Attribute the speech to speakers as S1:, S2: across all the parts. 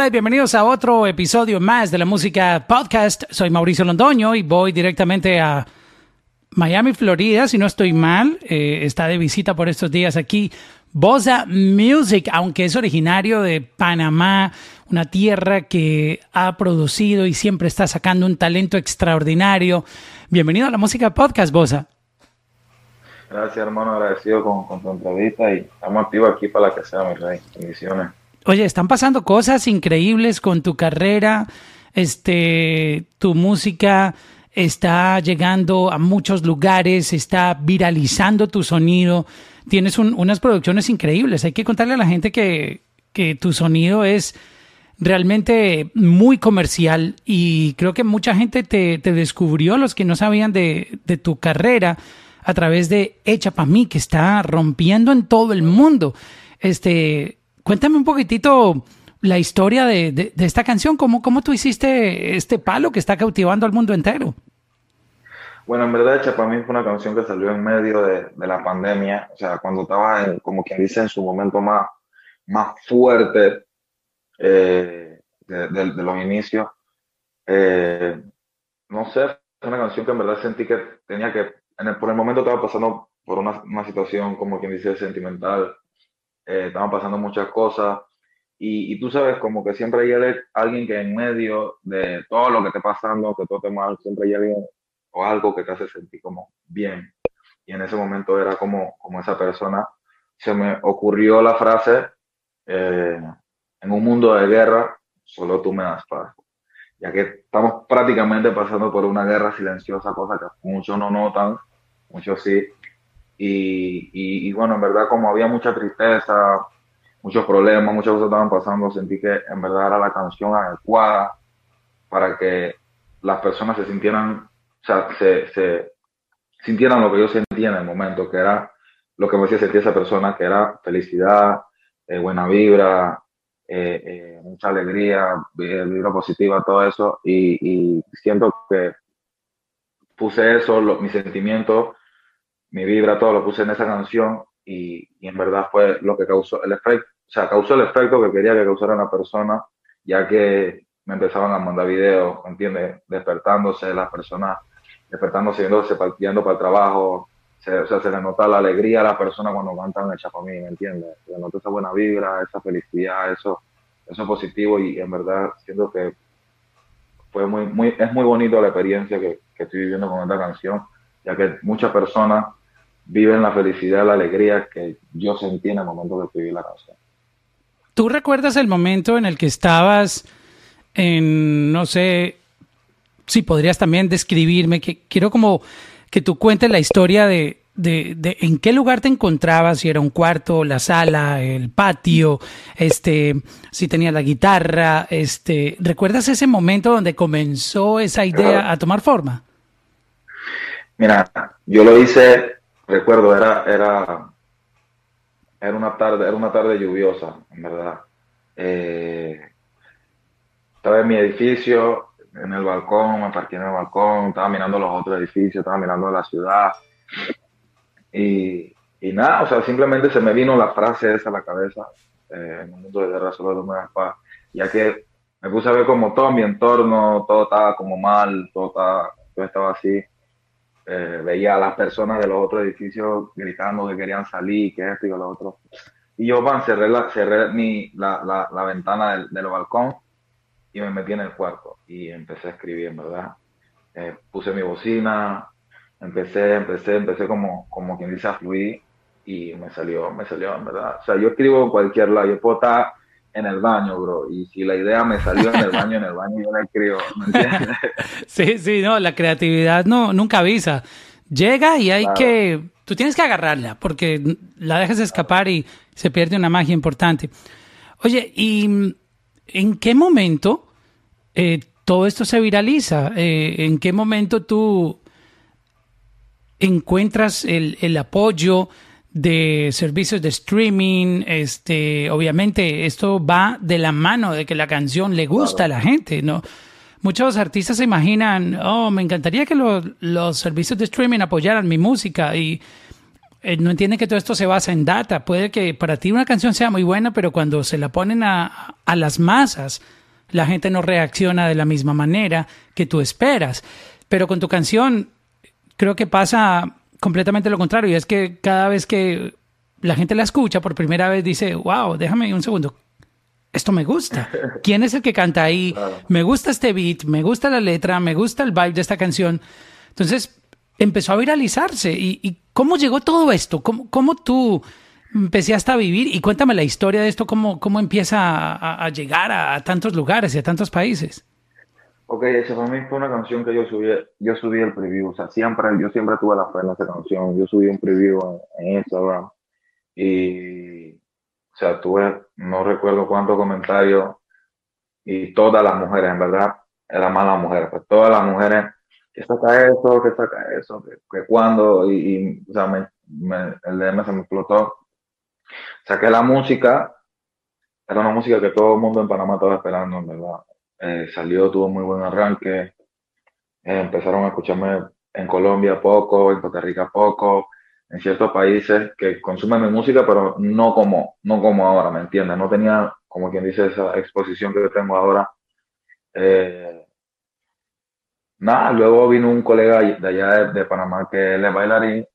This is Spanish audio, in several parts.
S1: Hola bienvenidos a otro episodio más de la música podcast. Soy Mauricio Londoño y voy directamente a Miami, Florida, si no estoy mal. Eh, está de visita por estos días aquí. Bosa Music, aunque es originario de Panamá, una tierra que ha producido y siempre está sacando un talento extraordinario. Bienvenido a la música podcast, Bosa.
S2: Gracias, hermano, agradecido con, con tu entrevista y estamos activos aquí para la que sea, mi rey. Bendiciones.
S1: Oye, están pasando cosas increíbles con tu carrera, este, tu música está llegando a muchos lugares, está viralizando tu sonido, tienes unas producciones increíbles. Hay que contarle a la gente que, que tu sonido es realmente muy comercial y creo que mucha gente te, te descubrió, los que no sabían de, de, tu carrera, a través de Echa para mí, que está rompiendo en todo el mundo. Este, Cuéntame un poquitito la historia de, esta canción, ¿Cómo, ¿Cómo, tú hiciste este palo que está cautivando al mundo entero?
S2: Bueno, en verdad, Echa para mí fue una canción que salió en medio de, la pandemia, o sea, cuando estaba, en, como quien dice, en su momento más, más fuerte eh, de, los inicios. Eh, no sé, fue una canción que en verdad sentí que tenía que, en el, por el momento estaba pasando por una, una situación, como quien dice, sentimental, eh, estaban pasando muchas cosas. Y, y, tú sabes, como que siempre hay alguien que en medio de todo lo que esté pasando, que todo esté mal, siempre hay alguien o algo que te hace sentir como bien. Y en ese momento era como, como esa persona. Se me ocurrió la frase, eh, en un mundo de guerra, solo tú me das paz. Ya que estamos prácticamente pasando por una guerra silenciosa, cosa que muchos no notan, muchos sí, y, bueno, en verdad como había mucha tristeza, muchos problemas, muchas cosas estaban pasando, sentí que en verdad era la canción adecuada para que las personas se sintieran, o sea, se, se sintieran lo que yo sentía en el momento, que era lo que me hacía sentir esa persona, que era felicidad, eh, buena vibra, eh, eh, mucha alegría, vibra positiva, todo eso. Y, siento que puse eso, lo, mis sentimientos mi vibra, todo lo puse en esa canción y, y, en verdad fue lo que causó el efecto, o sea, causó el efecto que quería que causara la persona, ya que me empezaban a mandar videos, ¿entiendes? Despertándose, las personas despertándose, yéndose, yendo para el trabajo, se, o sea, se le nota la alegría a la persona cuando cantan el Chapamí, ¿me entiendes? Se le nota esa buena vibra, esa felicidad, eso, eso positivo y en verdad siento que fue muy, muy, es muy bonito la experiencia que, que estoy viviendo con esta canción, ya que muchas personas viven la felicidad, la alegría que yo sentí en el momento que escribí la canción.
S1: ¿Tú recuerdas el momento en el que estabas en, no sé, si podrías también describirme, que quiero como que tú cuentes la historia de, de, de, en qué lugar te encontrabas, si era un cuarto, la sala, el patio, este, si tenía la guitarra, este, ¿recuerdas ese momento donde comenzó esa idea a tomar forma?
S2: Mira, yo lo hice recuerdo, era, era, era una tarde, era una tarde lluviosa, en verdad. Eh, estaba en mi edificio, en el balcón, me parqué en el balcón, estaba mirando los otros edificios, estaba mirando la ciudad. Y, y nada, o sea, simplemente se me vino la frase esa a la cabeza, eh, en un mundo de guerra solo de paz, ya que me puse a ver como todo mi entorno, todo estaba como mal, todo estaba, todo estaba así. Eh, veía a las personas de los otros edificios gritando que querían salir, que esto y lo otro. Y yo, van, cerré la, cerré mi, la, la, la ventana del, del, balcón y me metí en el cuarto y empecé a escribir, verdad. Eh, puse mi bocina, empecé, empecé, empecé como, como quien dice a fluir y me salió, me salió, verdad. O sea, yo escribo en cualquier lado, yo puedo estar en el baño, bro. Y si la idea me salió en el baño, en el baño yo la escribo. ¿me entiendes?
S1: sí, sí, no, la creatividad no, nunca avisa. Llega y hay que, tú tienes que agarrarla porque la dejas escapar y se pierde una magia importante. Oye, ¿y en qué momento eh, todo esto se viraliza? Eh, ¿En qué momento tú encuentras el, el apoyo? De servicios de streaming, este, obviamente esto va de la mano de que la canción le gusta a la gente, ¿no? Muchos artistas se imaginan, oh, me encantaría que los servicios de streaming apoyaran mi música y eh, no entienden que todo esto se basa en data. Puede que para ti una canción sea muy buena, pero cuando se la ponen a, a las masas, la gente no reacciona de la misma manera que tú esperas. Pero con tu canción creo que pasa completamente lo contrario. Y es que cada vez que la gente la escucha por primera vez dice, wow, déjame un segundo. Esto me gusta. ¿Quién es el que canta ahí? Me gusta este beat, me gusta la letra, me gusta el vibe de esta canción. Entonces empezó a viralizarse. ¿Y, cómo llegó todo esto? ¿Cómo, cómo tú empezaste a vivir? Y cuéntame la historia de esto, cómo, cómo empieza a, llegar a, tantos lugares y a tantos países.
S2: Ok, esa para mí fue una canción que yo subí, yo subí el preview, o sea, siempre, yo siempre tuve la fe en esa canción, yo subí un preview en Instagram y, o sea, tuve, no recuerdo cuántos comentarios y todas las mujeres, en verdad, eran más las mujeres, pues todas las mujeres, que saca eso, que saca eso, que, cuando, y, o sea, el DM se me explotó. Saqué la música, era una música que todo el mundo en Panamá estaba esperando, en verdad. Eh, salió, tuvo muy buen arranque. Eh, empezaron a escucharme en Colombia poco, en Costa Rica poco, en ciertos países que consumen mi música, pero no como, no como ahora, ¿me entiendes? No tenía, como quien dice, esa exposición que tengo ahora. Eh, nada, luego vino un colega de allá de, Panamá que él es bailarín,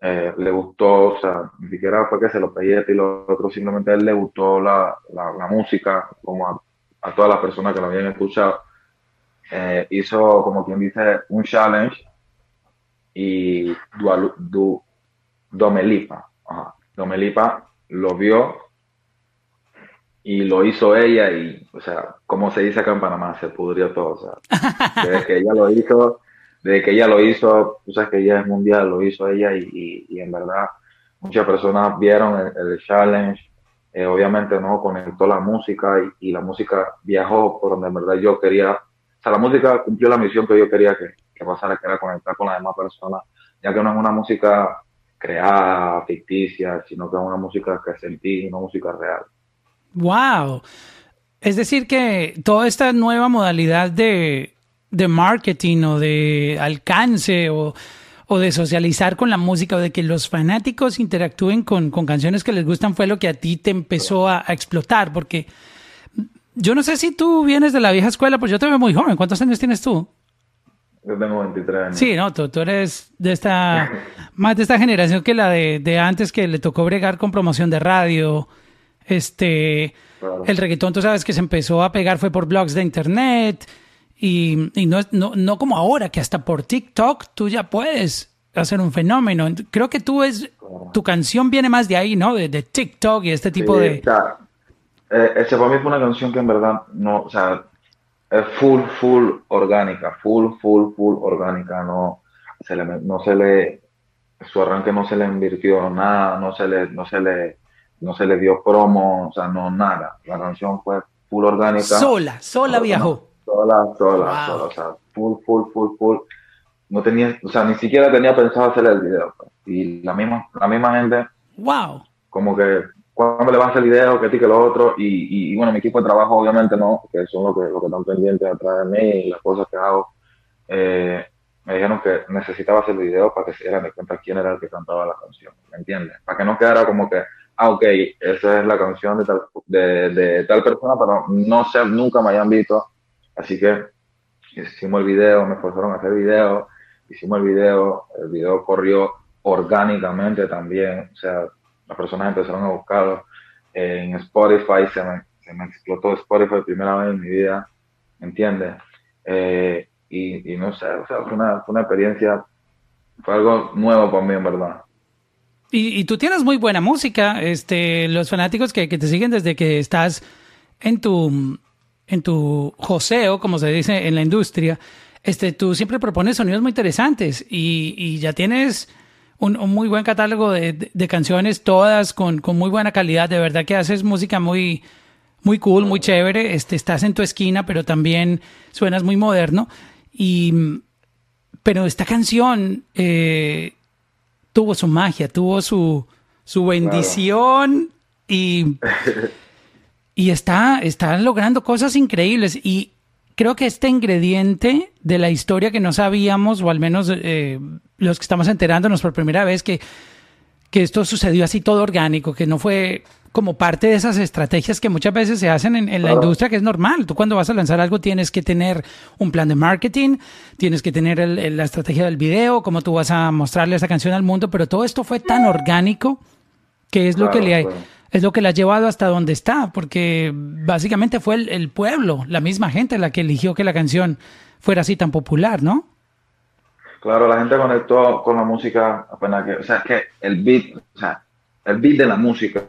S2: eh, le gustó, o sea, ni siquiera fue que se lo pedí y lo otro, simplemente a él le gustó la, la, música, como a, a, todas las personas que lo habían escuchado. Eh, hizo, como quien dice, un challenge y Domelipa. Domelipa lo vio y lo hizo ella y, o sea, como se dice acá en Panamá, se pudrió todo. O sea, desde que ella lo hizo, desde que ella lo hizo, tú sabes que ella es mundial, lo hizo ella y, y, en verdad muchas personas vieron el, challenge. Eh, obviamente no conectó la música y, la música viajó por donde en verdad yo quería. O sea, la música cumplió la misión que yo quería que, que pasara, que era conectar con las demás personas, ya que no es una música creada, ficticia, sino que es una música que sentí, una música real.
S1: ¡Wow! Es decir, que toda esta nueva modalidad de, de marketing o de alcance o, o, de socializar con la música o de que los fanáticos interactúen con, con canciones que les gustan fue lo que a ti te empezó a, a, explotar, porque yo no sé si tú vienes de la vieja escuela, pues yo te veo muy joven. ¿Cuántos años tienes tú?
S2: Yo tengo 23 años.
S1: Sí, no, tú, tú eres de esta, más de esta generación que la de, de, antes que le tocó bregar con promoción de radio. Este, el reggaetón, tú sabes que se empezó a pegar fue por blogs de internet y, y no, no, no como ahora que hasta por TikTok tú ya puedes hacer un fenómeno. Creo que tú es, tu canción viene más de ahí, ¿no? De, de TikTok y este tipo de...
S2: O sea, eh, ese para mí fue una canción que en verdad no, o sea, es full, full orgánica, full, full, full orgánica, no se le, no se le, su arranque no se le invirtió nada, no se le, no se le, no se le dio promo, o sea, no nada. La canción fue full orgánica.
S1: Sola, sola viajó.
S2: Sola, sola, sola, o sea, full, full, full, full. No tenía, o sea, ni siquiera tenía pensado hacer el video. Pues. Y la misma, la misma gente.
S1: Wow.
S2: Como que cuando le va a hacer el video, que ti, que lo otro, y, y, bueno, mi equipo de trabajo obviamente no, que son los que, lo que están pendientes atrás de mí y las cosas que hago, eh, me dijeron que necesitaba hacer el video para que se dieran de cuenta quién era el que cantaba la canción, ¿me entiendes? Para que no quedara como que, ah, ok, esa es la canción de tal, de, de tal persona, pero no sé, nunca me hayan visto, así que hicimos el video, me forzaron a hacer video, hicimos el video, el video corrió orgánicamente también, o sea, las personas empezaron a buscarlo. en Spotify se me, se me explotó Spotify primera vez en mi vida, ¿me entiendes? Eh, y, y, no sé, o sea, fue una, fue una experiencia, fue algo nuevo para mí, en verdad.
S1: Y, y, tú tienes muy buena música, este, los fanáticos que, que, te siguen desde que estás en tu, en tu joseo, como se dice en la industria, este, tú siempre propones sonidos muy interesantes y, y ya tienes un, muy buen catálogo de, de, canciones, todas con, con, muy buena calidad. De verdad que haces música muy, muy cool, muy chévere. Este, estás en tu esquina, pero también suenas muy moderno. Y, pero esta canción eh, tuvo su magia, tuvo su, su bendición y, y está, está logrando cosas increíbles. Y creo que este ingrediente de la historia que no sabíamos, o al menos eh, los que estamos enterándonos por primera vez, que que esto sucedió así todo orgánico, que no fue como parte de esas estrategias que muchas veces se hacen en, la industria, que es normal. Tú cuando vas a lanzar algo tienes que tener un plan de marketing, tienes que tener la estrategia del video, cómo tú vas a mostrarle esa canción al mundo, pero todo esto fue tan orgánico que es lo que le es lo que le ha llevado hasta donde está, porque básicamente fue el, pueblo, la misma gente la que eligió que la canción fuera así tan popular, ¿no?
S2: Claro, la gente conectó con la música apenas que, o sea, es que el beat, o sea, el beat de la música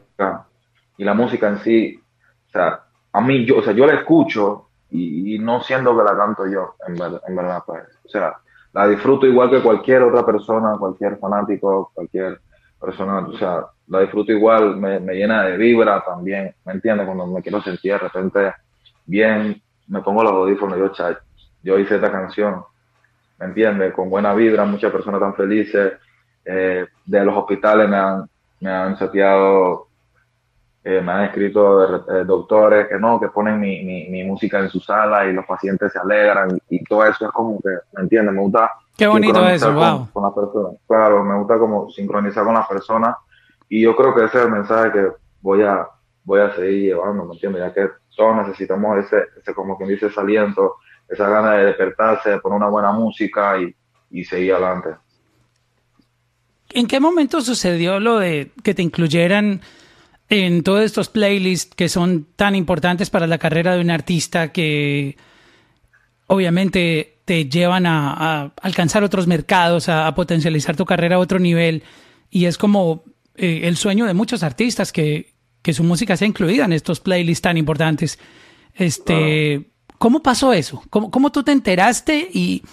S2: y la música en sí, o sea, a mí, yo, o sea, yo la escucho y, no siendo que la canto yo, en verdad, en verdad, pues, o sea, la disfruto igual que cualquier otra persona, cualquier fanático, cualquier persona, o sea, la disfruto igual, me, me llena de vibra también, ¿me entiendes? Cuando me quiero sentir de repente bien, me pongo los audífonos, yo, chay, yo hice esta canción, ¿me entiendes? Con buena vibra, muchas personas tan felices, eh, de los hospitales me han, me han eh, me han escrito eh, doctores que no, que ponen mi, mi, música en su sala y los pacientes se alegran y, todo eso es como que, ¿me entiendes? Me gusta.
S1: Qué bonito eso,
S2: wow. Con, la persona. Claro, me gusta como sincronizar con las personas y yo creo que ese es el mensaje que voy a, voy a seguir llevando, ¿me entiendes? Ya que todos necesitamos ese, ese como quien dice, ese aliento, esa gana de despertarse, de poner una buena música y, y seguir adelante.
S1: ¿En qué momento sucedió lo de que te incluyeran en todos estos playlists que son tan importantes para la carrera de un artista que obviamente te llevan a, alcanzar otros mercados, a, potencializar tu carrera a otro nivel. Y es como eh, el sueño de muchos artistas que, que, su música sea incluida en estos playlists tan importantes. Este, ¿Cómo pasó eso? ¿Cómo, ¿Cómo, tú te enteraste y,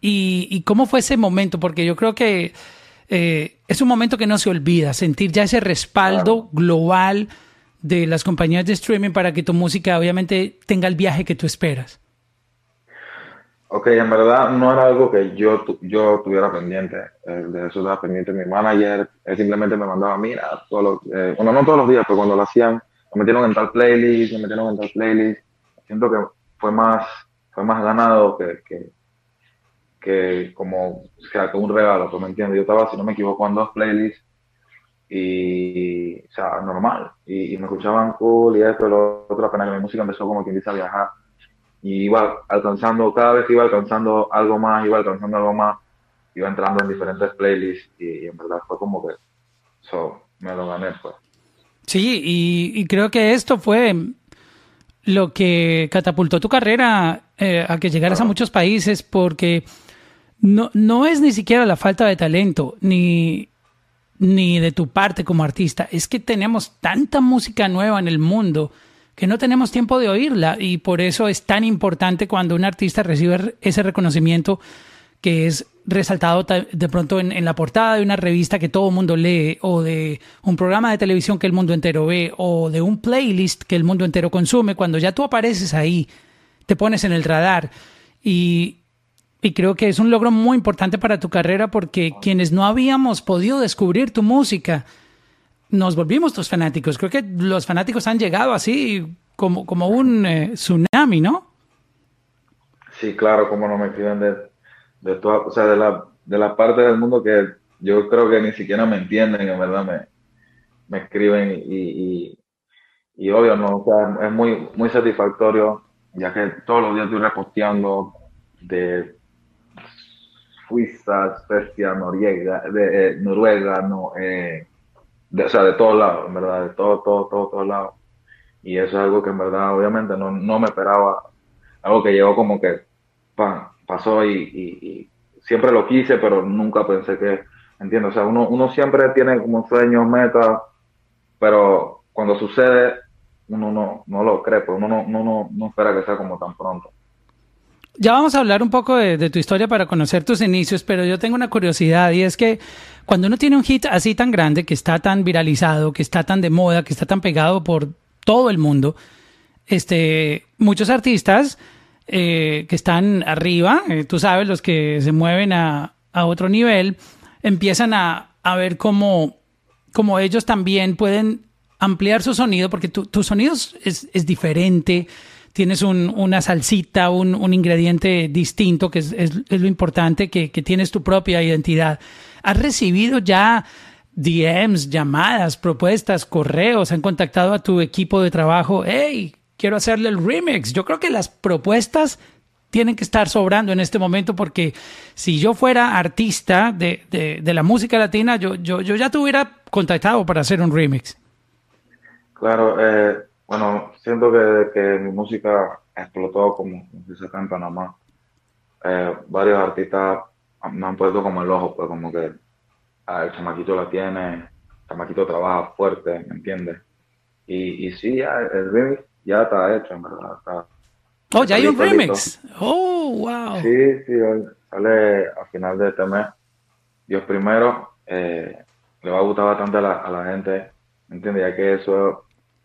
S1: y, y cómo fue ese momento? Porque yo creo que eh, es un momento que no se olvida, sentir ya ese respaldo global de las compañías de streaming para que tu música obviamente tenga el viaje que tú esperas.
S2: Ok, en verdad no era algo que yo, yo tuviera pendiente, eh, de eso estaba pendiente mi manager, él simplemente me mandaba, mira, todos eh, bueno, no todos los días, pero cuando lo hacían, me metieron en tal playlist, me metieron en tal playlist, siento que fue más, fue más ganado que, que, que como, o sea, como un regalo, pues me entiendes. Yo estaba, si no me equivoco, en dos playlists y, o sea, normal. Y, me escuchaban cool y esto, lo otro, apenas que mi música empezó como quien dice a viajar. Y iba alcanzando, cada vez que iba alcanzando algo más, iba alcanzando algo más, iba entrando en diferentes playlists y, en verdad fue como que, so, me lo gané, pues.
S1: Sí, y, creo que esto fue lo que catapultó tu carrera eh, a que llegaras a muchos países porque no, es ni siquiera la falta de talento, ni, ni de tu parte como artista. Es que tenemos tanta música nueva en el mundo que no tenemos tiempo de oírla y por eso es tan importante cuando un artista recibe ese reconocimiento que es resaltado de pronto en, en, la portada de una revista que todo el mundo lee o de un programa de televisión que el mundo entero ve o de un playlist que el mundo entero consume, cuando ya tú apareces ahí, te pones en el radar y, y creo que es un logro muy importante para tu carrera porque quienes no habíamos podido descubrir tu música, nos volvimos tus fanáticos. Creo que los fanáticos han llegado así como, como un eh, tsunami, ¿no?
S2: Sí, claro, como no me escriben de, de toda, o sea, de la, de la parte del mundo que yo creo que ni siquiera me entienden, en verdad me, me escriben y, y, obvio, ¿no? O sea, es muy, muy satisfactorio, ya que todos los días estoy reposteando de Suiza, Suecia, Noriega, de, eh, Noruega, no, eh, o sea, de todos lados, en verdad, de todo, todo, todo, todos lados. Y eso es algo que en verdad, obviamente, no, no me esperaba, algo que llegó como que, pan, pasó y, y, siempre lo quise, pero nunca pensé que, entiendo, o sea, uno, uno siempre tiene como sueños, metas, pero cuando sucede, uno no, no lo cree, pues uno no, no, no, no espera que sea como tan pronto.
S1: Ya vamos a hablar un poco de, tu historia para conocer tus inicios, pero yo tengo una curiosidad y es que cuando uno tiene un hit así tan grande, que está tan viralizado, que está tan de moda, que está tan pegado por todo el mundo, este, muchos artistas eh, que están arriba, eh, tú sabes, los que se mueven a, otro nivel, empiezan a, ver cómo, cómo, ellos también pueden ampliar su sonido, porque tu, sonido es diferente tienes un, una salsita, un, ingrediente distinto, que es, lo importante, que, tienes tu propia identidad. ¿Has recibido ya DMs, llamadas, propuestas, correos, han contactado a tu equipo de trabajo, hey, quiero hacerle el remix. Yo creo que las propuestas tienen que estar sobrando en este momento porque si yo fuera artista de, la música latina, yo, yo, ya te hubiera contactado para hacer un remix.
S2: Claro, eh, bueno, siento que, que mi música explotó como, se saca en Panamá. Eh, varios artistas me han puesto como el ojo, pues como que ah, el chamaquito la tiene, el chamaquito trabaja fuerte, ¿me entiendes? Y, y sí, ya, el remix ya está hecho, en verdad. Está,
S1: oh, ya hay un remix. Oh, wow.
S2: Sí, sí, sale a final de este mes. Dios primero, eh, le va a gustar bastante a la, a la gente, ¿me entiendes? Ya que eso,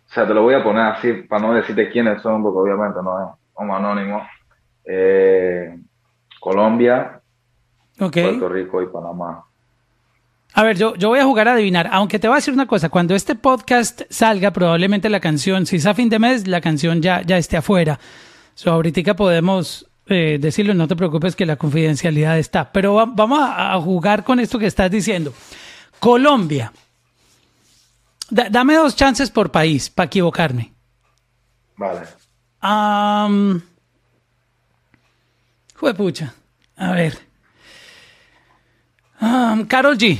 S2: o sea, te lo voy a poner así para no decirte quiénes son, porque obviamente no es como anónimo. Eh, Colombia, Puerto Rico y Panamá.
S1: A ver, yo, yo voy a jugar a adivinar, aunque te voy a decir una cosa, cuando este podcast salga, probablemente la canción, si es a fin de mes, la canción ya, ya esté afuera. So, ahorita podemos eh, decirlo, no te preocupes que la confidencialidad está. Pero vamos a, jugar con esto que estás diciendo. Colombia. Dame dos chances por país para equivocarme.
S2: Vale.
S1: Um, pucha. A ver. Carol G.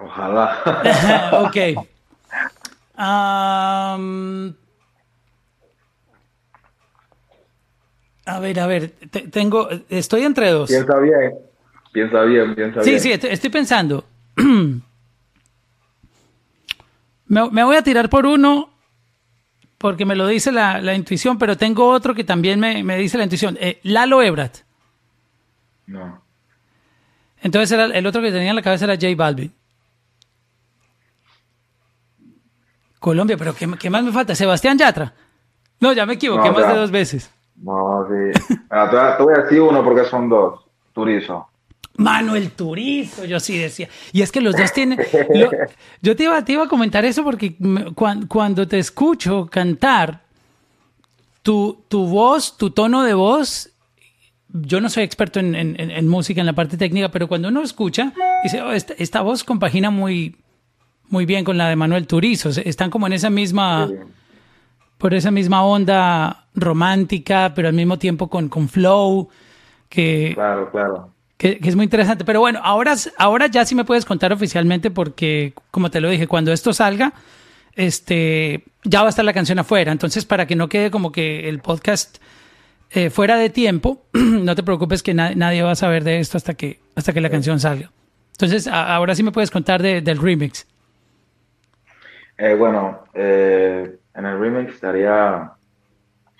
S2: Ojalá.
S1: ok. a ver, a ver, tengo, estoy entre dos.
S2: Piensa bien, piensa bien, piensa
S1: bien.
S2: Sí,
S1: sí, estoy pensando. me, voy a tirar por uno porque me lo dice la, intuición, pero tengo otro que también me, dice la intuición. Eh, Lalo Ebrat.
S2: No.
S1: Entonces era, el otro que tenía en la cabeza era J Balvin. Colombia, pero ¿qué, más me falta? Sebastián Yatra. No, ya me equivoqué más de dos veces.
S2: No, sí. te, voy a decir uno porque son dos. Turizo.
S1: Manuel Turizo, yo sí decía. Y es que los dos tienen... yo te iba, te iba a comentar eso porque cuando, te escucho cantar, tu, tu voz, tu tono de voz, yo no soy experto en, música, en la parte técnica, pero cuando uno escucha, dice, oh, esta, voz compagina muy, muy bien con la de Manuel Turizo. Están como en esa misma... Por esa misma onda romántica, pero al mismo tiempo con, con flow, que...
S2: Claro, claro
S1: que, es muy interesante. Pero bueno, ahora, ahora ya sí me puedes contar oficialmente porque, como te lo dije, cuando esto salga, este, ya va a estar la canción afuera. Entonces, para que no quede como que el podcast eh, fuera de tiempo, no te preocupes que nadie va a saber de esto hasta que, hasta que la canción salga. Entonces, ahora sí me puedes contar del remix.
S2: Eh, bueno, eh, en el remix estaría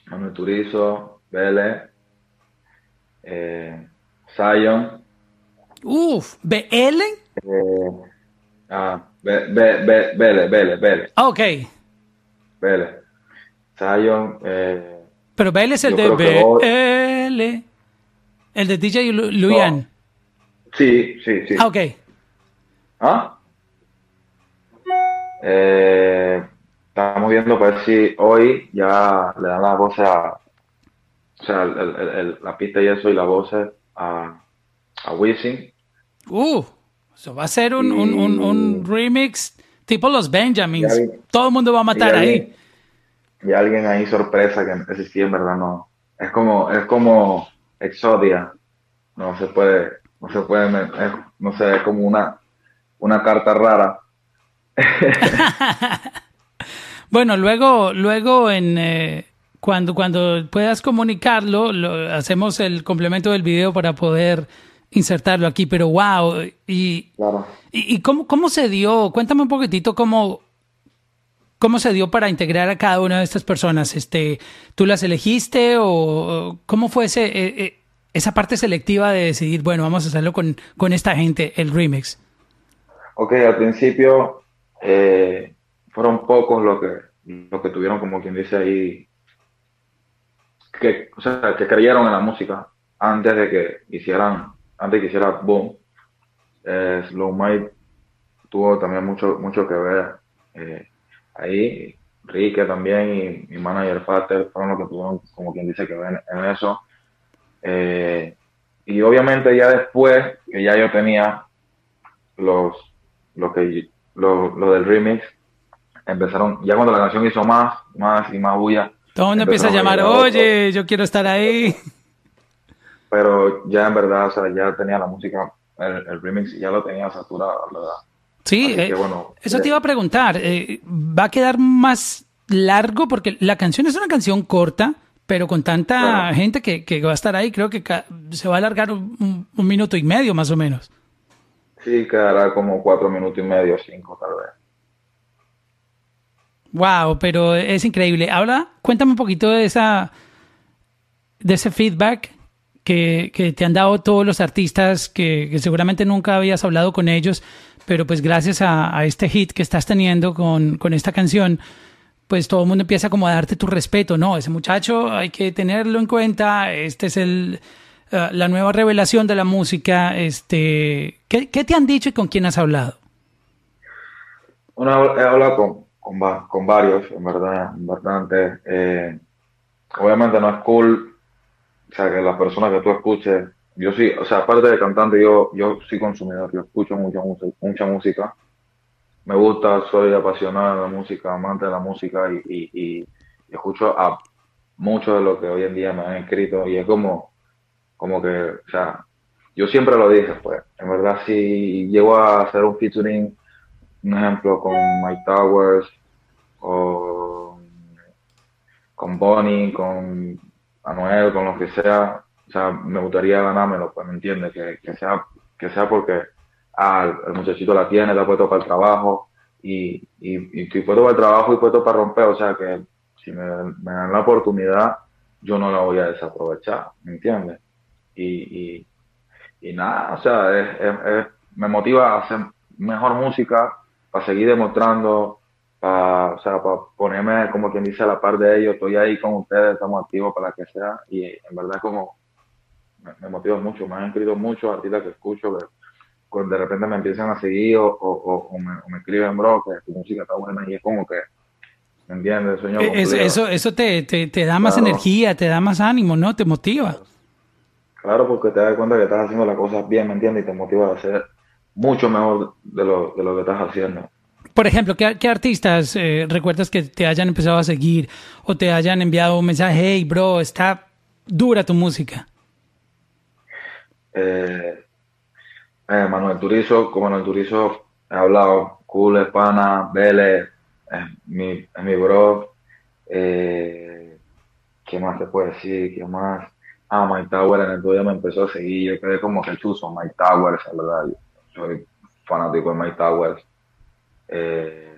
S2: Manuel Turizo, Vélez, Zion.
S1: Uf, ¿BL?
S2: Eh, ah, Vélez, Vélez, Vélez.
S1: Ok.
S2: Vélez. Zion. Eh,
S1: Pero Vélez es el de BL. El de DJ Luian.
S2: Sí, sí, sí.
S1: Ah, ok.
S2: ¿Ah? Eh, estamos viendo para ver si hoy ya le dan la voz a. O sea, el, la pista y eso y la voz a, a Wisin.
S1: Uh, eso va a ser un, un, un, remix tipo los Benjamins. Todo el mundo va a matar ahí.
S2: Y alguien ahí sorpresa que ese sí en verdad no. Es como, es como Exodia. No se puede, no se puede, no sé, es como una, una carta rara.
S1: bueno, luego, luego en, eh, cuando, cuando puedas comunicarlo, lo, hacemos el complemento del video para poder insertarlo aquí, pero wow, y, y, cómo, cómo se dio, cuéntame un poquitito cómo, cómo se dio para integrar a cada una de estas personas, este, ¿tú las elegiste o cómo fue ese, e, e, esa parte selectiva de decidir, bueno, vamos a hacerlo con, con esta gente, el remix?
S2: Ok, al principio eh, fueron pocos los que, lo que tuvieron como quien dice ahí que, o sea, que creyeron en la música antes de que hicieran, antes que hiciera boom. Eh, Slow Mike tuvo también mucho, mucho que ver eh, ahí. Rique también y mi manager Fater fueron los que tuvieron, como quien dice, que ver en, eso. Eh, y obviamente ya después que ya yo tenía los, lo que, lo, del remix, empezaron, ya cuando la canción hizo más, más y más bulla.
S1: Todo el mundo empieza a llamar, oye, yo quiero estar ahí.
S2: Pero ya en verdad, o sea, ya tenía la música, el, el remix ya lo tenía saturado, ¿verdad?
S1: Sí, eh, eso te iba a preguntar. Eh, ¿Va a quedar más largo? Porque la canción es una canción corta, pero con tanta gente que, va a estar ahí, creo que se va a alargar un, minuto y medio más o menos.
S2: Sí, quedará como cuatro minutos y medio, cinco tal vez.
S1: Wow, pero es increíble. Ahora, cuéntame un poquito de esa de ese feedback que, te han dado todos los artistas que, seguramente nunca habías hablado con ellos, pero pues gracias a, este hit que estás teniendo con, esta canción, pues todo el mundo empieza como a darte tu respeto, ¿no? Ese muchacho hay que tenerlo en cuenta, este es el, eh, la nueva revelación de la música, este, ¿qué, te han dicho y con quién has hablado?
S2: Bueno, he hablado con, varios, en verdad, bastante. Eh, obviamente no es cool o sea, que las personas que tú escuches, yo sí, o sea, aparte de cantante, yo, yo sí consumidor, yo escucho mucha, mucha música. Me gusta, soy apasionado de la música, amante de la música y, y, escucho a mucho de lo que hoy en día me han escrito y es como, como que, o sea, yo siempre lo dije, pues, en verdad si llego a hacer un featuring, un ejemplo con Mike Towers o con Bonnie, con Anuel, con lo que sea, o sea, me gustaría ganármelo, pues, ¿me entiendes? Que, que, sea, que sea porque, ah, el, muchachito la tiene, la puesto para el trabajo, y, y, y puesto para el trabajo y puesto para romper, o sea, que si me, dan la oportunidad, yo no la voy a desaprovechar, ¿me entiendes? Y, y, y nada, o sea, es, me motiva a hacer mejor música, para seguir demostrando para, o sea, para ponerme, como quien dice, a la par de ellos. Estoy ahí con ustedes, estamos activos para que sea. Y en verdad, como me, motiva mucho. Me han escrito muchos artistas que escucho que cuando de repente me empiezan a seguir o, o, me, escriben, bro, que tu música está buena. Y es como que, ¿me entiendes? Sueño
S1: eh, eso, eso, eso te, te, te da más energía, te da más ánimo, ¿no? Te motiva.
S2: Claro, porque te das cuenta que estás haciendo las cosas bien, ¿me entiendes? Y te motiva a hacer mucho mejor de lo, de lo que estás haciendo.
S1: Por ejemplo, ¿qué, artistas eh, recuerdas que te hayan empezado a seguir o te hayan enviado un mensaje, hey, bro, está dura tu música?
S2: Eh, eh, Manuel Turizo, con Manuel Turizo he hablado, Cool, Espana, Vélez, es mi, mi bro. ¿Qué más te puedo decir? ¿Qué más? Ah, Mike Tower en el día me empezó a seguir. Yo quedé como que chuzo Mike Towers, la verdad. Soy fanático de Mike Towers. Eh,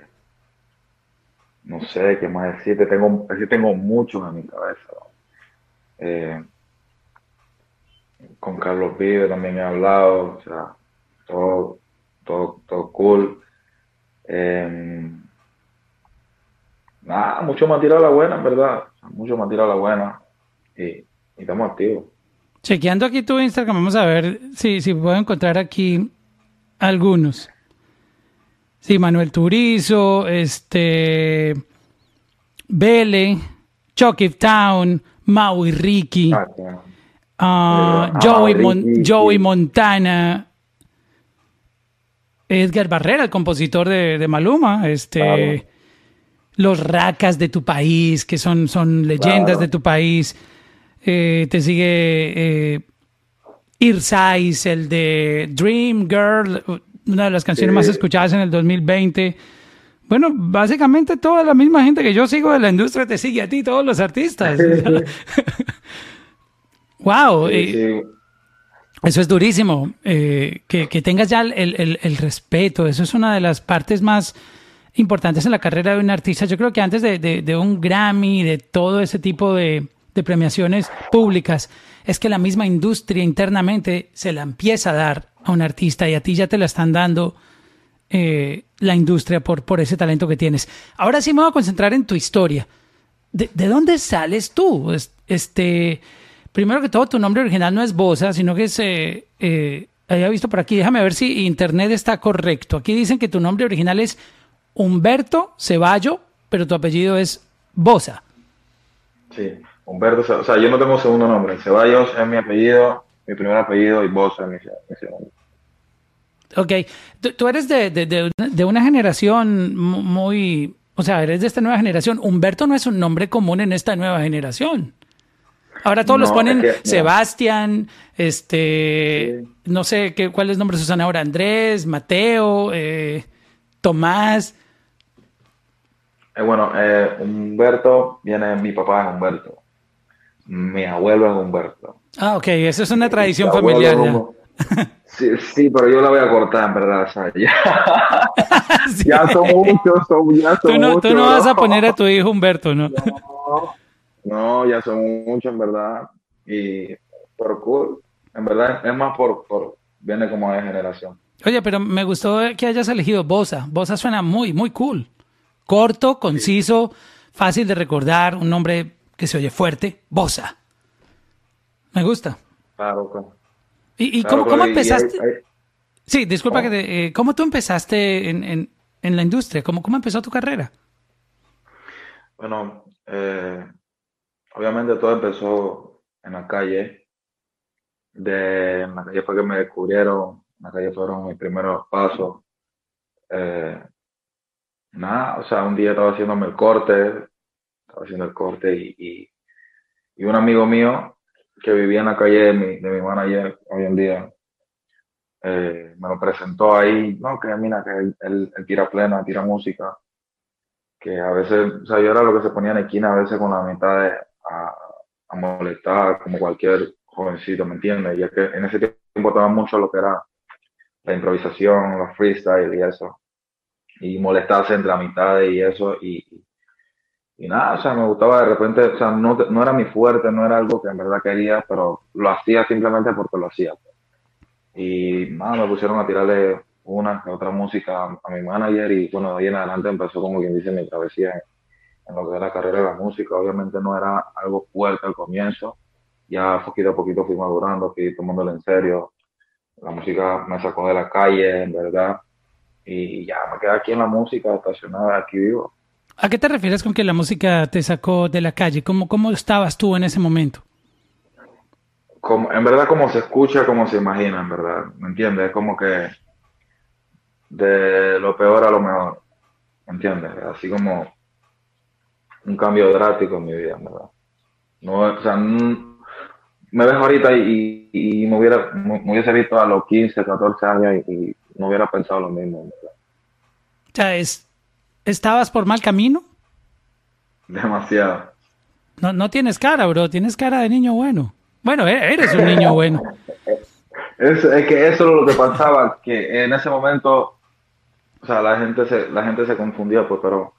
S2: no sé qué más decirte, tengo, tengo muchos en mi cabeza. Eh, con Carlos Vive también he hablado, o sea, todo, todo, todo cool. Eh, nada, mucho más tirado la buena, en verdad. Mucho más tirado la buena. Y, y, estamos activos.
S1: Chequeando aquí tu Instagram, vamos a ver si, si puedo encontrar aquí algunos. Sí, Manuel Turizo, este, Bele, Chucky Town, Maui Ricky, ah, ah, Joey, Montana, Edgar Barrera, el compositor de, Maluma, este, los racas de tu país, que son, son leyendas de tu país. Eh, te sigue eh, Irsais, el de Dream Girl, una de las canciones más escuchadas en el 2020. Bueno, básicamente toda la misma gente que yo sigo de la industria te sigue a ti, todos los artistas. wow. Eh, eso es durísimo. Eh, que, tengas ya el, respeto. Eso es una de las partes más importantes en la carrera de un artista. Yo creo que antes de, un Grammy, de todo ese tipo de, de premiaciones públicas, es que la misma industria internamente se la empieza a dar a un artista y a ti ya te la están dando eh, la industria por, por ese talento que tienes. Ahora sí me voy a concentrar en tu historia. ¿De, dónde sales tú? Este, primero que todo, tu nombre original no es Bosa, sino que es, eh, eh, había visto por aquí, déjame ver si internet está correcto. Aquí dicen que tu nombre original es Humberto Ceballo, pero tu apellido es Bosa.
S2: Sí, Humberto, o sea, yo no tengo segundo nombre. Ceballos es mi apellido, mi primer apellido y Bosa es mi, mi segundo.
S1: Ok, tú, eres de, de, de, una generación muy, o sea, eres de esta nueva generación. Humberto no es un nombre común en esta nueva generación. Ahora todos los ponen Sebastián, este, no sé qué, cuáles nombres usan ahora, Andrés, Mateo, eh, Tomás.
S2: Eh, bueno, eh, Humberto viene, mi papá es Humberto, mi abuelo es Humberto.
S1: Ah, ok, eso es una tradición familiar.
S2: Sí, sí, pero yo la voy a cortar, en verdad. ya, son muchos, son, ya son
S1: tú no,
S2: muchos.
S1: Tú no vas a poner a tu hijo Humberto, ¿no?
S2: No, ya son muchos, en verdad. Y por cool. En verdad, es más por, por viene como de generación.
S1: Oye, pero me gustó que hayas elegido Bosa. Bosa suena muy, muy cool. Corto, conciso, fácil de recordar, un nombre que se oye fuerte. Bosa. Me gusta.
S2: Claro,
S1: ¿Y, cómo, empezaste? Sí, disculpa que te, eh, ¿Cómo tú empezaste en, en, en, la industria? ¿Cómo, ¿Cómo empezó tu carrera?
S2: Bueno, eh, obviamente todo empezó en la calle. De, en la calle fue que me descubrieron, en la calle fueron mis primeros pasos. Eh, nada, o sea, un día estaba haciéndome el corte, estaba haciendo el corte y, y, un amigo mío que vivía en la calle de mi, de mi manager hoy en día, eh, me lo presentó ahí, no, que mira, que él, tira plena, tira música, que a veces, o sea, yo era lo que se ponía en esquina a veces con la mitad a, molestar, como cualquier jovencito, ¿me entiendes? Y que en ese tiempo importaba mucho lo que era la improvisación, los freestyle y eso, y molestarse entre la mitad y eso, y, y nada, o sea, me gustaba de repente, o sea, no, no era mi fuerte, no era algo que en verdad quería, pero lo hacía simplemente porque lo hacía. Y nada, me pusieron a tirarle una que otra música a, mi manager y bueno, de ahí en adelante empezó como quien dice mi travesía en, lo que era la carrera de la música. Obviamente no era algo fuerte al comienzo, ya poquito a poquito fui madurando, fui tomándolo en serio. La música me sacó de la calle, en verdad, y ya me quedé aquí en la música, estacionada, aquí vivo.
S1: ¿A qué te refieres con que la música te sacó de la calle? ¿Cómo, cómo estabas tú en ese momento?
S2: Como, en verdad, como se escucha, como se imagina, en verdad. ¿Me entiendes? Es como que de lo peor a lo mejor. ¿Me entiendes? Así como un cambio drástico en mi vida, en verdad. No, o sea, me ves ahorita y, y, me, hubiera, me, hubiese visto a los 15, 14 años y, no hubiera pensado lo mismo. O
S1: sea, es, ¿Estabas por mal camino?
S2: Demasiado.
S1: No, no tienes cara, bro. Tienes cara de niño bueno. Bueno, e-, eres un niño bueno.
S2: es, que eso es lo que pasaba, que en ese momento, o sea, la gente se, la gente se confundía, pues, pero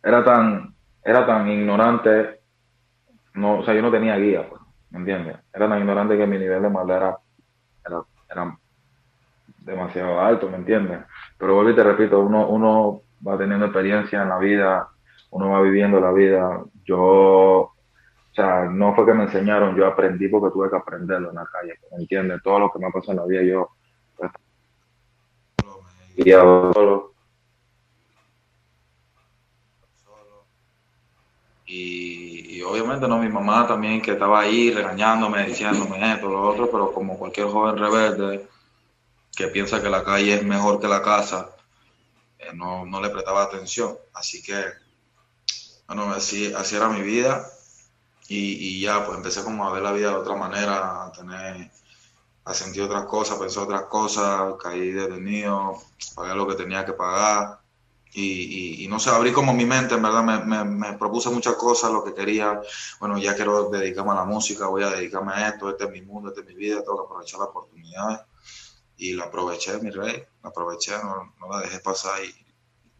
S2: era tan, era tan ignorante, no, o sea, yo no tenía guía, pues, ¿me entiendes? Era tan ignorante que mi nivel de maldad era, era, era demasiado alto, ¿me entiendes? Pero vuelvo y te repito, uno, uno va teniendo experiencia en la vida, uno va viviendo la vida. Yo, o sea, no fue que me enseñaron, yo aprendí porque tuve que aprenderlo en la calle, ¿me entiendes? Todo lo que me ha pasado en la vida, yo y solo. Y, obviamente no mi mamá también que estaba ahí regañándome, diciéndome esto, lo otro, pero como cualquier joven rebelde que piensa que la calle es mejor que la casa, no, no, le prestaba atención. Así que, bueno, así, así era mi vida y, y, ya, pues empecé como a ver la vida de otra manera, a tener, a sentir otras cosas, pensar otras cosas, caí detenido, pagué lo que tenía que pagar. Y, y, no sé, abrí como mi mente, en verdad, me, me, me, propuse muchas cosas, lo que quería, bueno, ya quiero dedicarme a la música, voy a dedicarme a esto, este es mi mundo, este es mi vida, tengo que aprovechar las oportunidades y la aproveché, mi rey, la aproveché, no, no, la dejé pasar y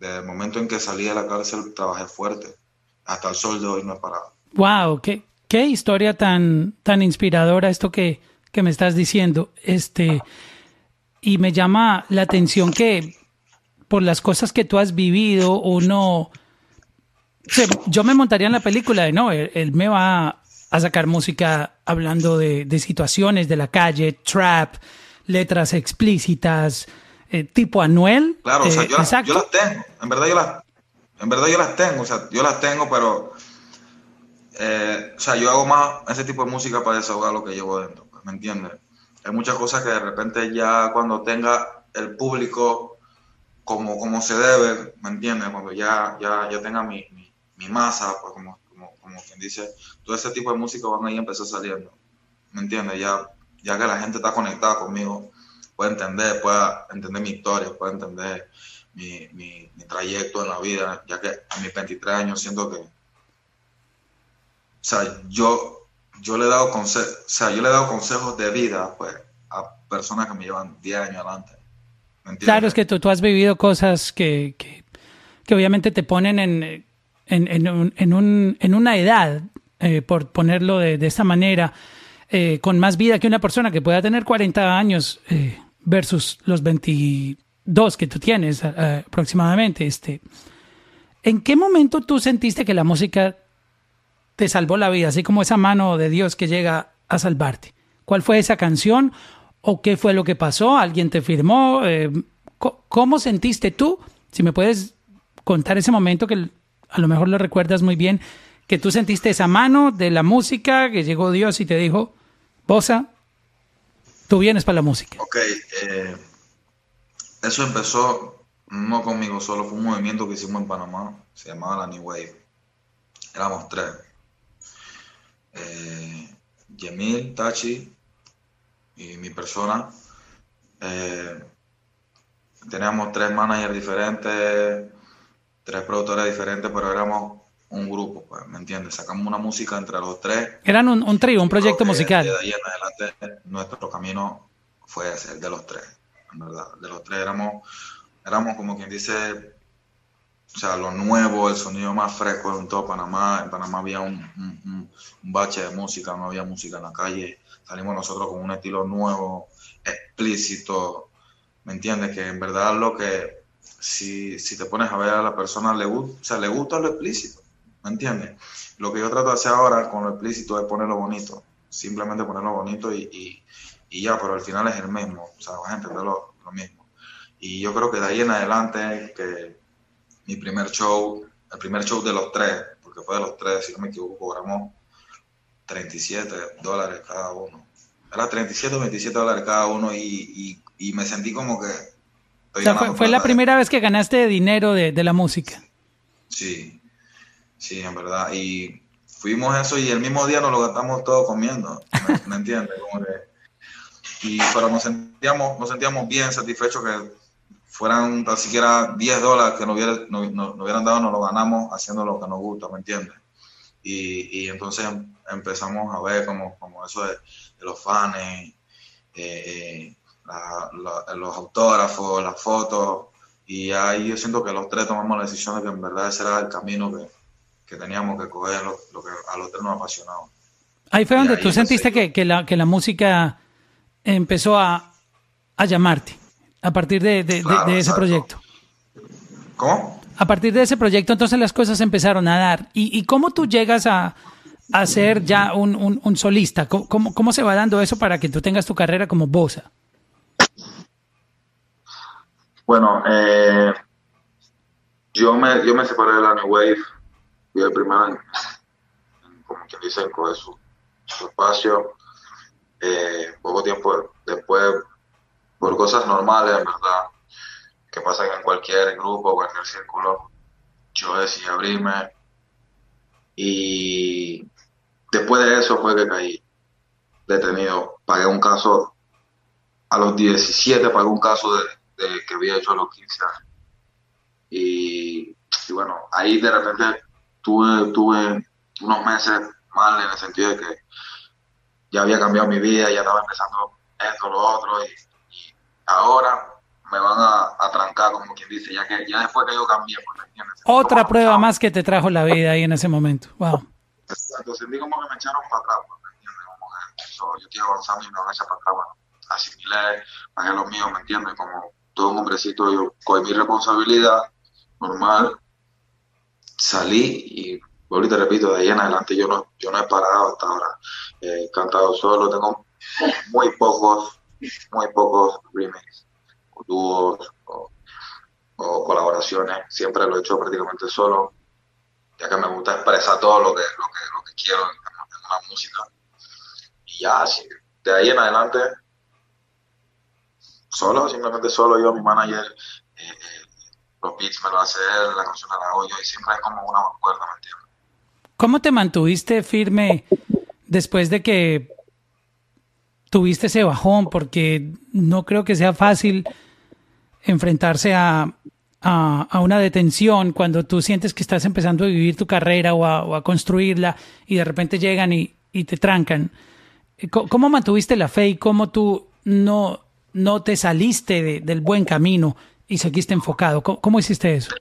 S2: desde el momento en que salí de la cárcel trabajé fuerte, hasta el sol de hoy no he parado.
S1: Wow, qué, qué historia tan, tan inspiradora esto que, que me estás diciendo. Este, y me llama la atención que por las cosas que tú has vivido, uno... yo me montaría en la película de no, él, me va a sacar música hablando de, de situaciones de la calle, trap, letras explícitas, eh, tipo Anuel.
S2: Claro, o sea, eh, yo, las, tengo, en verdad yo las, en verdad yo las tengo, o sea, yo las tengo, pero, eh, o sea, yo hago más ese tipo de música para desahogar lo que llevo dentro, pues, ¿me entiendes? Hay muchas cosas que de repente ya cuando tenga el público como, como se debe, ¿me entiendes? Cuando ya, ya, ya tenga mi, mi, masa, pues como, como, como, quien dice, todo ese tipo de música van a ir a empezar saliendo, ¿me entiendes? Ya, ya que la gente está conectada conmigo, puede entender, puede entender mi historia, puede entender mi, mi, trayecto en la vida, ya que a mis 23 años siento que, o sea, yo, yo le he dado consejos, o sea, yo le he dado consejos de vida, pues, a personas que me llevan 10 años adelante
S1: Claro, es que tú, tú has vivido cosas que, que, que obviamente te ponen en, en, en, un, en, un, en una edad, eh, por ponerlo de, de esta manera, eh, con más vida que una persona que pueda tener 40 años eh, versus los 22 que tú tienes aproximadamente. Este. ¿En qué momento tú sentiste que la música te salvó la vida, así como esa mano de Dios que llega a salvarte? ¿Cuál fue esa canción ¿O qué fue lo que pasó? ¿Alguien te firmó? Eh, ¿Cómo sentiste tú? Si me puedes contar ese momento que a lo mejor lo recuerdas muy bien, que tú sentiste esa mano de la música, que llegó Dios y te dijo, Bosa, tú vienes para la música.
S2: Ok, eh, eso empezó no conmigo solo, fue un movimiento que hicimos en Panamá, se llamaba la New Wave. Éramos tres. Eh, Yemil, Tachi, y mi persona. Eh, teníamos tres managers diferentes, tres productores diferentes, pero éramos un grupo, pues, ¿me entiendes? Sacamos una música entre los tres.
S1: Eran un, un trío, un proyecto musical.
S2: De ahí en adelante nuestro camino fue ese, el de los tres, en verdad. De los tres éramos, éramos como quien dice, o sea, lo nuevo, el sonido más fresco en todo Panamá. En Panamá había un, un, un bache de música, no había música en la calle salimos nosotros con un estilo nuevo, explícito, ¿me entiendes? Que en verdad lo que, si, si te pones a ver a la persona, le, gusta, o sea, le gusta lo explícito, ¿me entiendes? Lo que yo trato de hacer ahora con lo explícito es ponerlo bonito, simplemente ponerlo bonito y, y, ya, pero al final es el mismo, o sea, vas a entender lo, lo mismo. Y yo creo que de ahí en adelante, que mi primer show, el primer show de los tres, porque fue de los tres, si no me equivoco, cobramos 37 dólares cada uno. Era 37 o 27 dólares cada uno y, y, me sentí como que...
S1: O sea, fue, la primera vez que ganaste dinero de, de, la música.
S2: Sí, sí, en verdad. Y fuimos eso y el mismo día nos lo gastamos todo comiendo, ¿me, entiendes? y, pero nos sentíamos, nos sentíamos bien satisfechos que fueran tan siquiera 10 dólares que nos, hubiera, nos, hubieran dado, nos lo ganamos haciendo lo que nos gusta, ¿me entiendes? Y, y entonces empezamos a ver como, como eso de, los fans, eh, eh, los autógrafos, las fotos, y ahí yo siento que los tres tomamos la decisión de que en verdad ese era el camino que, que teníamos que coger, lo, que a los tres nos apasionaba.
S1: Ahí fue donde tú sentiste que, que, la, que la música empezó a, a llamarte a partir de, de, de ese proyecto.
S2: ¿Cómo?
S1: A partir de ese proyecto, entonces las cosas empezaron a dar. ¿Y, y cómo tú llegas a, a ser ya un, un, solista? ¿Cómo, ¿Cómo, se va dando eso para que tú tengas tu carrera como bosa?
S2: Bueno, eh, yo, me, yo me separé de la New Wave, primer año, como quien dice, coger su, su espacio. Eh, poco tiempo después, por cosas normales, verdad, que pasan en cualquier grupo, cualquier círculo, yo decidí abrirme y Después de eso fue que caí detenido. Pagué un caso a los 17, pagué un caso de, que había hecho a los 15 años. Y, bueno, ahí de repente tuve, tuve unos meses mal en el sentido de que ya había cambiado mi vida, ya estaba empezando esto, lo otro, y, ahora me van a, trancar, como quien dice, ya que ya después que yo cambié.
S1: Otra prueba más que te trajo la vida ahí en ese momento. Wow.
S2: Exacto, sentí como que me echaron para atrás, pues, ¿me entiendes? Como que yo estoy avanzando y me van a echar para atrás, bueno, asimilé, pagué lo mío, ¿me entiendes? Como todo un hombrecito, yo cogí mi responsabilidad normal, salí y ahorita repito, de ahí en adelante yo no, yo no he parado hasta ahora. He cantado solo, tengo muy pocos, muy pocos remakes, o dúos o, colaboraciones. Siempre lo he hecho prácticamente solo ya que me gusta expresar todo lo que, lo que, lo que quiero en, la música. Y ya, de ahí en adelante, solo, simplemente solo yo, mi manager, eh, eh, los beats me lo hace la canción la hago yo y siempre es como una cuerda.
S1: ¿Cómo te mantuviste firme después de que tuviste ese bajón? Porque no creo que sea fácil enfrentarse a, a, una detención cuando tú sientes que estás empezando a vivir tu carrera o a, construirla y de repente llegan y, te trancan. ¿Cómo mantuviste la fe y cómo tú no, no te saliste del buen camino y seguiste enfocado? ¿Cómo, hiciste eso?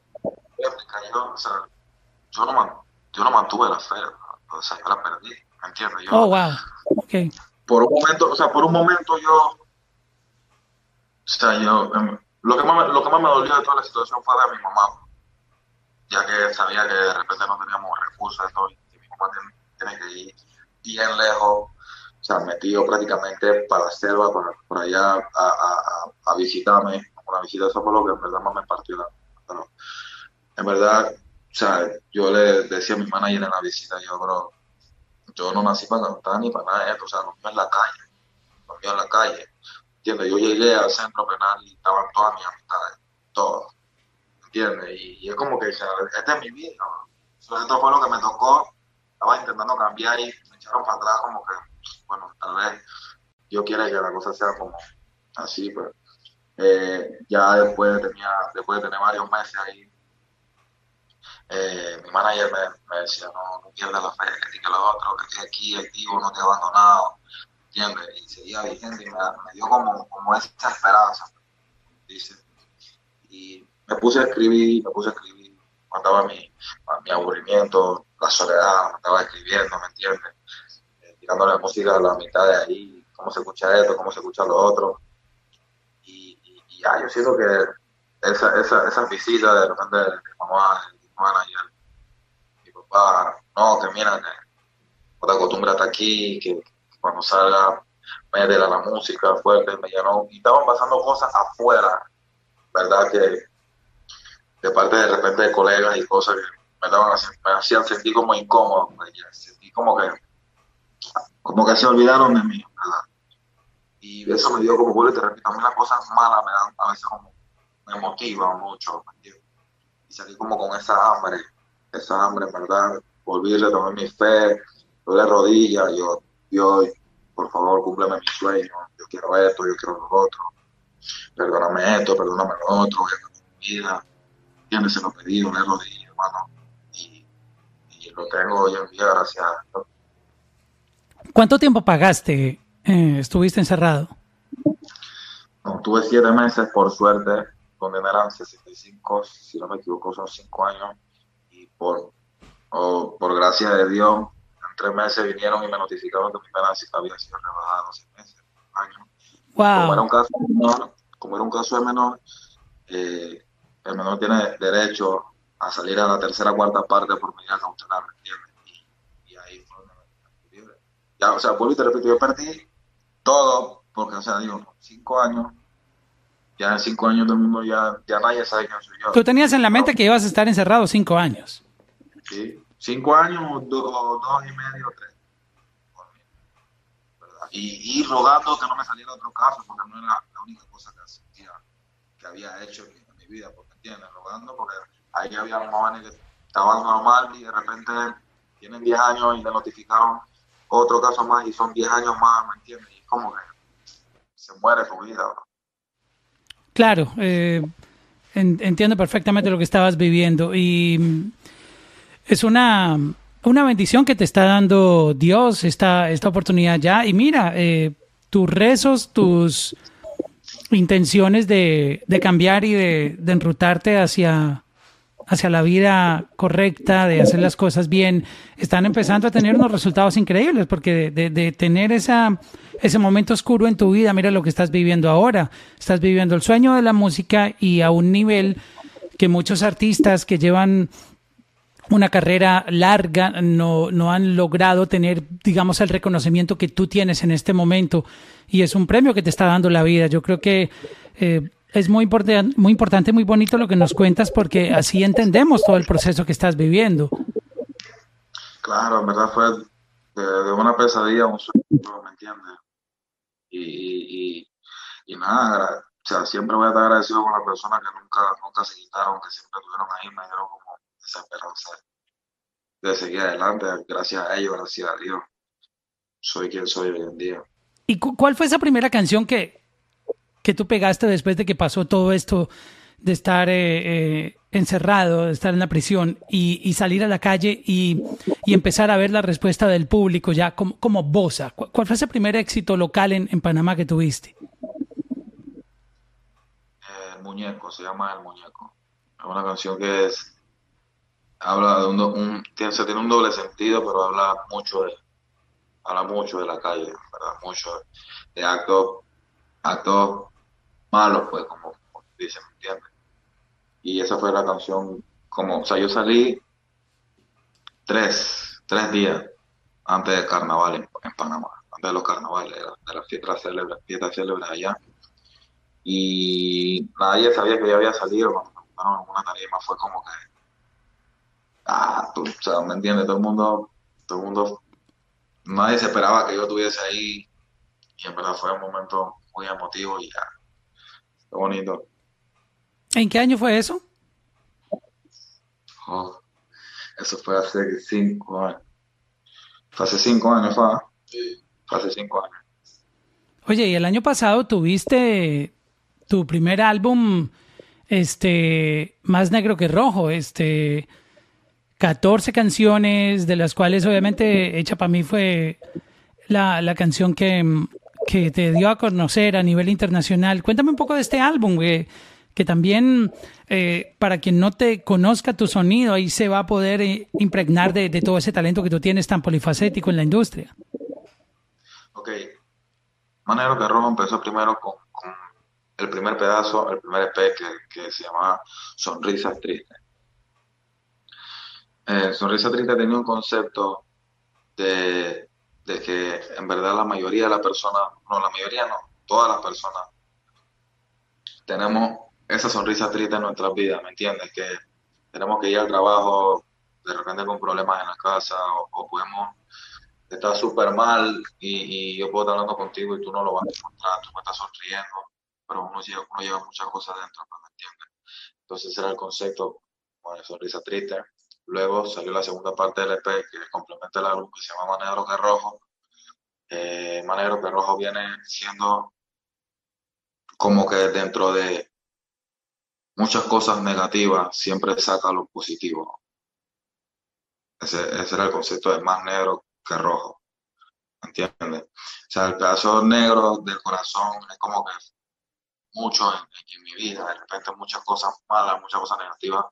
S2: Yo, no, yo no mantuve la fe, o sea, yo la perdí, ¿me entiendes?
S1: oh, wow, ok.
S2: Por un momento, o sea, por un momento yo, o sea, yo, em, lo que, más, lo que más me dolió de toda la situación fue a mi mamá, ya que sabía que de repente no teníamos recursos y mi mamá tiene, que ir bien lejos, o sea, metido prácticamente para la selva, para, por allá a, a, a, visitarme, una visita, eso fue lo que en verdad más me partió la, pero en verdad, o sea, yo le decía a mi manager en la visita, yo, bro, yo no nací para cantar ni para nada de esto, o sea, lo mío en la calle, lo mío en la calle, ¿entiendes? Yo llegué al centro penal y estaban todas mis amistades, todos, ¿entiendes? Y, es como que, o sea, esta es mi vida, esto fue lo que me tocó, estaba intentando cambiar y me echaron para atrás como que, bueno, tal vez yo quiera que la cosa sea como así, pero eh, ya después tenía, después de tener varios meses ahí, eh, mi manager me, decía, no, no pierdas la fe, que lo otro, que aquí el tío no te ha abandonado, ¿entiendes? Y seguía vigente y me, dio como, como esa esperanza, dice. Y me puse a escribir, me puse a escribir, mataba mi, mi aburrimiento, la soledad, me estaba escribiendo, ¿me entiendes? Eh, la música a la mitad de ahí, cómo se escucha esto, cómo se escucha lo otro. Ya, yo siento que esa, esa, esas visitas de repente de mi mamá, de mi manager, mi papá, no, que mira, que no te acostumbras hasta aquí, que cuando salga, me a la música fuerte, me llenó, y estaban pasando cosas afuera, ¿verdad? Que de parte de repente de colegas y cosas que me, daban, me hacían sentir como incómodo, sentí como que, como que se olvidaron de mí, ¿verdad? Y eso me dio como, vuelvo y te repito, a mí las cosas malas me dan, a veces como, me motivan mucho, Y salí como con esa hambre, esa hambre, ¿verdad? Volví a retomar mi fe, doy rodillas, yo Dios, por favor, cúmpleme mi sueño, yo quiero esto, yo quiero lo otro, perdóname esto, perdóname lo otro, mi vida, ¿entiendes? Se lo pedí, le rodillas, hermano, y, y, lo tengo hoy en día, gracias a Dios.
S1: ¿Cuánto tiempo pagaste? Eh, ¿Estuviste encerrado?
S2: No, tuve siete meses, por suerte, donde eran 65, si no me equivoco, son cinco años, y por, oh, por gracia de Dios, tres meses vinieron y me notificaron que mi pena había sido rebajada seis meses. Como era un caso menor, como era un caso de menor, eh, el menor tiene derecho a salir a la tercera cuarta parte por medida cautelar, ¿entiendes? Y, ahí fue donde Ya, o sea, vuelvo y te repito, yo perdí todo, porque, o sea, digo, cinco años, ya en cinco años todo el mundo ya, ya nadie sabe quién soy yo.
S1: Tú tenías en la mente que ibas a estar encerrado cinco años.
S2: Sí, cinco años, dos, dos y medio, tres. Y, y, rogando que no me saliera otro caso, porque no era la única cosa que, que había hecho en, mi vida, porque entiendes, rogando, porque ahí había jóvenes que estaban normal y de repente tienen 10 años y le notificaron otro caso más y son 10 años más, ¿me entiendes? Como que se muere su vida.
S1: Claro, eh, entiendo perfectamente lo que estabas viviendo y es una, una bendición que te está dando Dios esta, esta oportunidad ya. Y mira, eh, tus rezos, tus intenciones de, de cambiar y de, de, enrutarte hacia, hacia la vida correcta, de hacer las cosas bien, están empezando a tener unos resultados increíbles, porque de, tener esa, ese momento oscuro en tu vida, mira lo que estás viviendo ahora. Estás viviendo el sueño de la música y a un nivel que muchos artistas que llevan una carrera larga, no, no han logrado tener, digamos, el reconocimiento que tú tienes en este momento y es un premio que te está dando la vida. Yo creo que eh, es muy, importante, muy importante, muy bonito lo que nos cuentas porque así entendemos todo el proceso que estás viviendo.
S2: Claro, en verdad fue de, una pesadilla un sueño, ¿me entiendes? Y, y, y, nada, o sea, siempre voy a estar agradecido con las personas que nunca, nunca se quitaron, que siempre estuvieron ahí, me dieron como esa esperanza de seguir adelante. Gracias a ellos, gracias a Dios, soy quien soy hoy en día.
S1: ¿Y cuál fue esa primera canción que, que tú pegaste después de que pasó todo esto de estar eh, eh, encerrado, de estar en la prisión y, salir a la calle y, empezar a ver la respuesta del público ya como, como Bosa? ¿Cuál fue ese primer éxito local en, Panamá que tuviste?
S2: El muñeco, se llama El muñeco. Es una canción que habla de un, tiene, tiene un doble sentido, pero habla mucho de habla mucho de la calle, ¿verdad? mucho de actos actos malos, pues, como, dicen, ¿me entiendes? Y esa fue la canción, como, o sea, yo salí tres, tres días antes del carnaval en, Panamá, antes de los carnavales, de, las fiestas célebres, fiestas célebres allá. Y nadie sabía que yo había salido, cuando en una tarima fue como que, ah, tú, o sea, ¿me entiendes? Todo el mundo, todo el mundo, nadie se esperaba que yo estuviese ahí y en verdad fue un momento muy emotivo y ya, bonito.
S1: ¿En qué año fue eso?
S2: Oh, eso fue hace cinco años. Fue hace cinco años, fue. Sí. Fue hace cinco años.
S1: Oye, y el año pasado tuviste tu primer álbum, este, más negro que rojo, este, 14 canciones, de las cuales obviamente Hecha para mí fue la, la canción que, que te dio a conocer a nivel internacional. Cuéntame un poco de este álbum, que, que también eh, para quien no te conozca tu sonido, ahí se va a poder eh, impregnar de, todo ese talento que tú tienes tan polifacético en la industria.
S2: Ok. Manero que Rojo empezó primero con, el primer pedazo, el primer EP que, que se llama Sonrisas Tristes. Eh, Sonrisa Triste tenía un concepto de de que en verdad la mayoría de las personas, no, la mayoría no, todas las personas tenemos esa sonrisa triste en nuestras vidas, ¿me entiendes? Que tenemos que ir al trabajo de repente con problemas en la casa o, podemos estar súper mal y, yo puedo estar hablando contigo y tú no lo vas a encontrar, tú me estás sonriendo, pero uno lleva, uno lleva muchas cosas dentro, ¿me entiendes? Entonces ese era el concepto, bueno, sonrisa triste. Luego salió la segunda parte del EP que complementa el álbum que se llama Manegro que Rojo. Eh, Manegro que Rojo viene siendo como que dentro de muchas cosas negativas siempre saca lo positivo. Ese, era el concepto de más negro que rojo. ¿Entiendes? O sea, el pedazo negro del corazón es como que mucho en mi vida, de repente muchas cosas malas, muchas cosas negativas,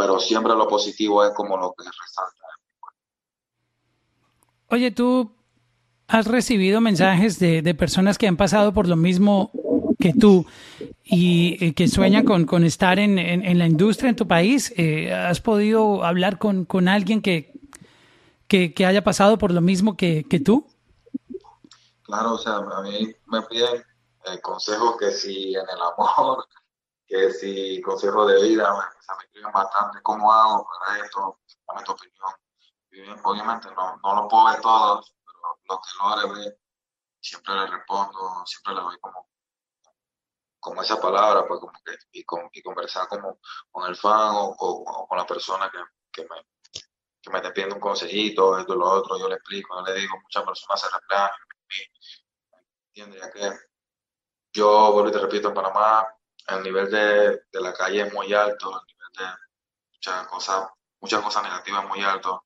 S2: pero siempre lo positivo es como lo que resalta.
S1: Oye, tú has recibido mensajes de, personas que han pasado por lo mismo que tú y que sueñan con, estar en, la industria en tu país. Eh, ¿Has podido hablar con, alguien que, que, haya pasado por lo mismo que, tú?
S2: Claro, o sea, a mí me piden eh, consejos que si en el amor, que si consejo de vida, me escriben bastante cómo hago para esto, dame tu opinión. obviamente no, no lo puedo ver todos, pero lo que logre ver, siempre le respondo, siempre le doy como, como esa palabra, pues como que, y, con, y conversar como con el fan o, con la persona que, que me que me esté pidiendo un consejito, esto y lo otro, yo le explico, yo le digo, muchas personas se replan, ¿entiendes? Ya que yo, vuelvo y te repito, en Panamá el nivel de, la calle es muy alto, el nivel de muchas cosas, muchas cosas negativas muy alto.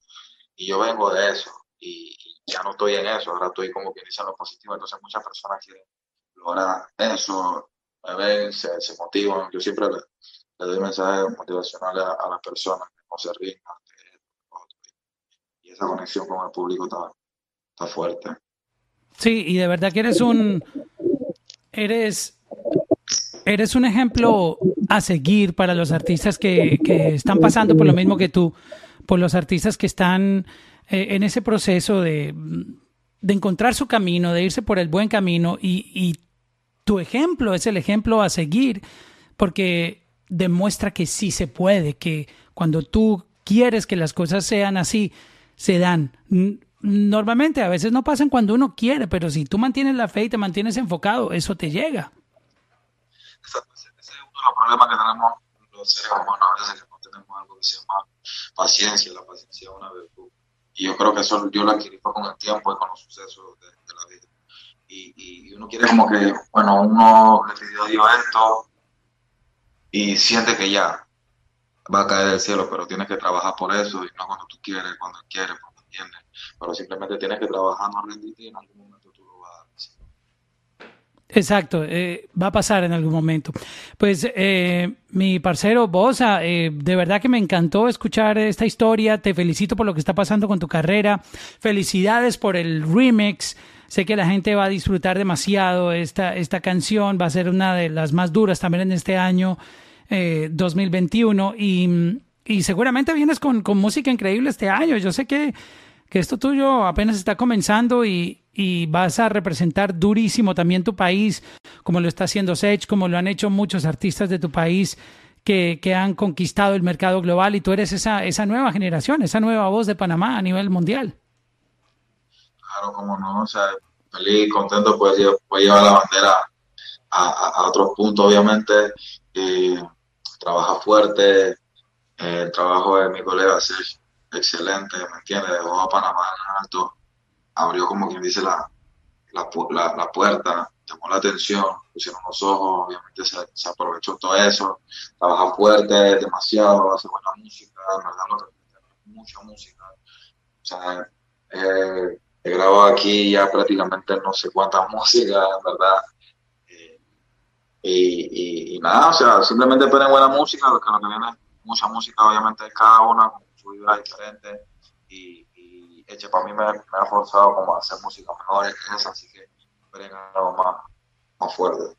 S2: Y yo vengo de eso y, ya no estoy en eso, ahora estoy como quien dice lo positivo. Entonces muchas personas quieren lograr eso, me ven, se, motivan. Yo siempre le, doy mensajes motivacionales a, las personas que no se ríen y esa conexión con el público está, está fuerte.
S1: Sí, y de verdad que eres un, eres eres un ejemplo a seguir para los artistas que, están pasando por lo mismo que tú, por los artistas que están eh, en ese proceso de, encontrar su camino, de irse por el buen camino y, tu ejemplo es el ejemplo a seguir porque demuestra que sí se puede, que cuando tú quieres que las cosas sean así, se dan. Normalmente a veces no pasan cuando uno quiere, pero si tú mantienes la fe y te mantienes enfocado, eso te llega.
S2: Ese, es uno de los problemas que tenemos los seres humanos a veces, que no tenemos algo que se llama paciencia. La paciencia es una virtud. Y yo creo que eso yo lo adquirí con el tiempo y con los sucesos de, la vida. Y, y, uno quiere como que, bueno, uno le pidió a Dios esto y siente que ya va a caer del cielo, pero tienes que trabajar por eso y no cuando tú quieres, cuando quieres, cuando entiendes. Pero simplemente tienes que trabajar, no rendirte en algún momento tú lo vas a dar.
S1: Exacto, eh, va a pasar en algún momento. Pues eh, mi parcero Bosa, eh, de verdad que me encantó escuchar esta historia, te felicito por lo que está pasando con tu carrera, felicidades por el remix, sé que la gente va a disfrutar demasiado esta, esta canción, va a ser una de las más duras también en este año 2021 y, y, seguramente vienes con, con música increíble este año, yo sé que que esto tuyo apenas está comenzando y, vas a representar durísimo también tu país, como lo está haciendo Sech, como lo han hecho muchos artistas de tu país que, han conquistado el mercado global y tú eres esa, esa nueva generación, esa nueva voz de Panamá a nivel mundial.
S2: Claro, como no, feliz, contento, pues, llevar la bandera a, otros puntos, obviamente, y trabaja fuerte, eh, el trabajo de mi colega Sergio excelente, ¿me entiendes? Dejó a Panamá en alto, abrió como quien dice la, la, la, puerta, llamó la atención, pusieron los ojos, obviamente se, aprovechó todo eso, trabaja fuerte, demasiado, hace buena música, en verdad mucha música. O sea, eh, he grabado aquí ya prácticamente no sé cuántas músicas, en verdad. Eh, y, y, nada, o sea, simplemente esperen buena música, lo que, lo que viene mucha música, obviamente, cada una vida diferente y, y Eche para mí me, ha forzado como a hacer música mejor que esa, así que esperen algo más, más fuerte.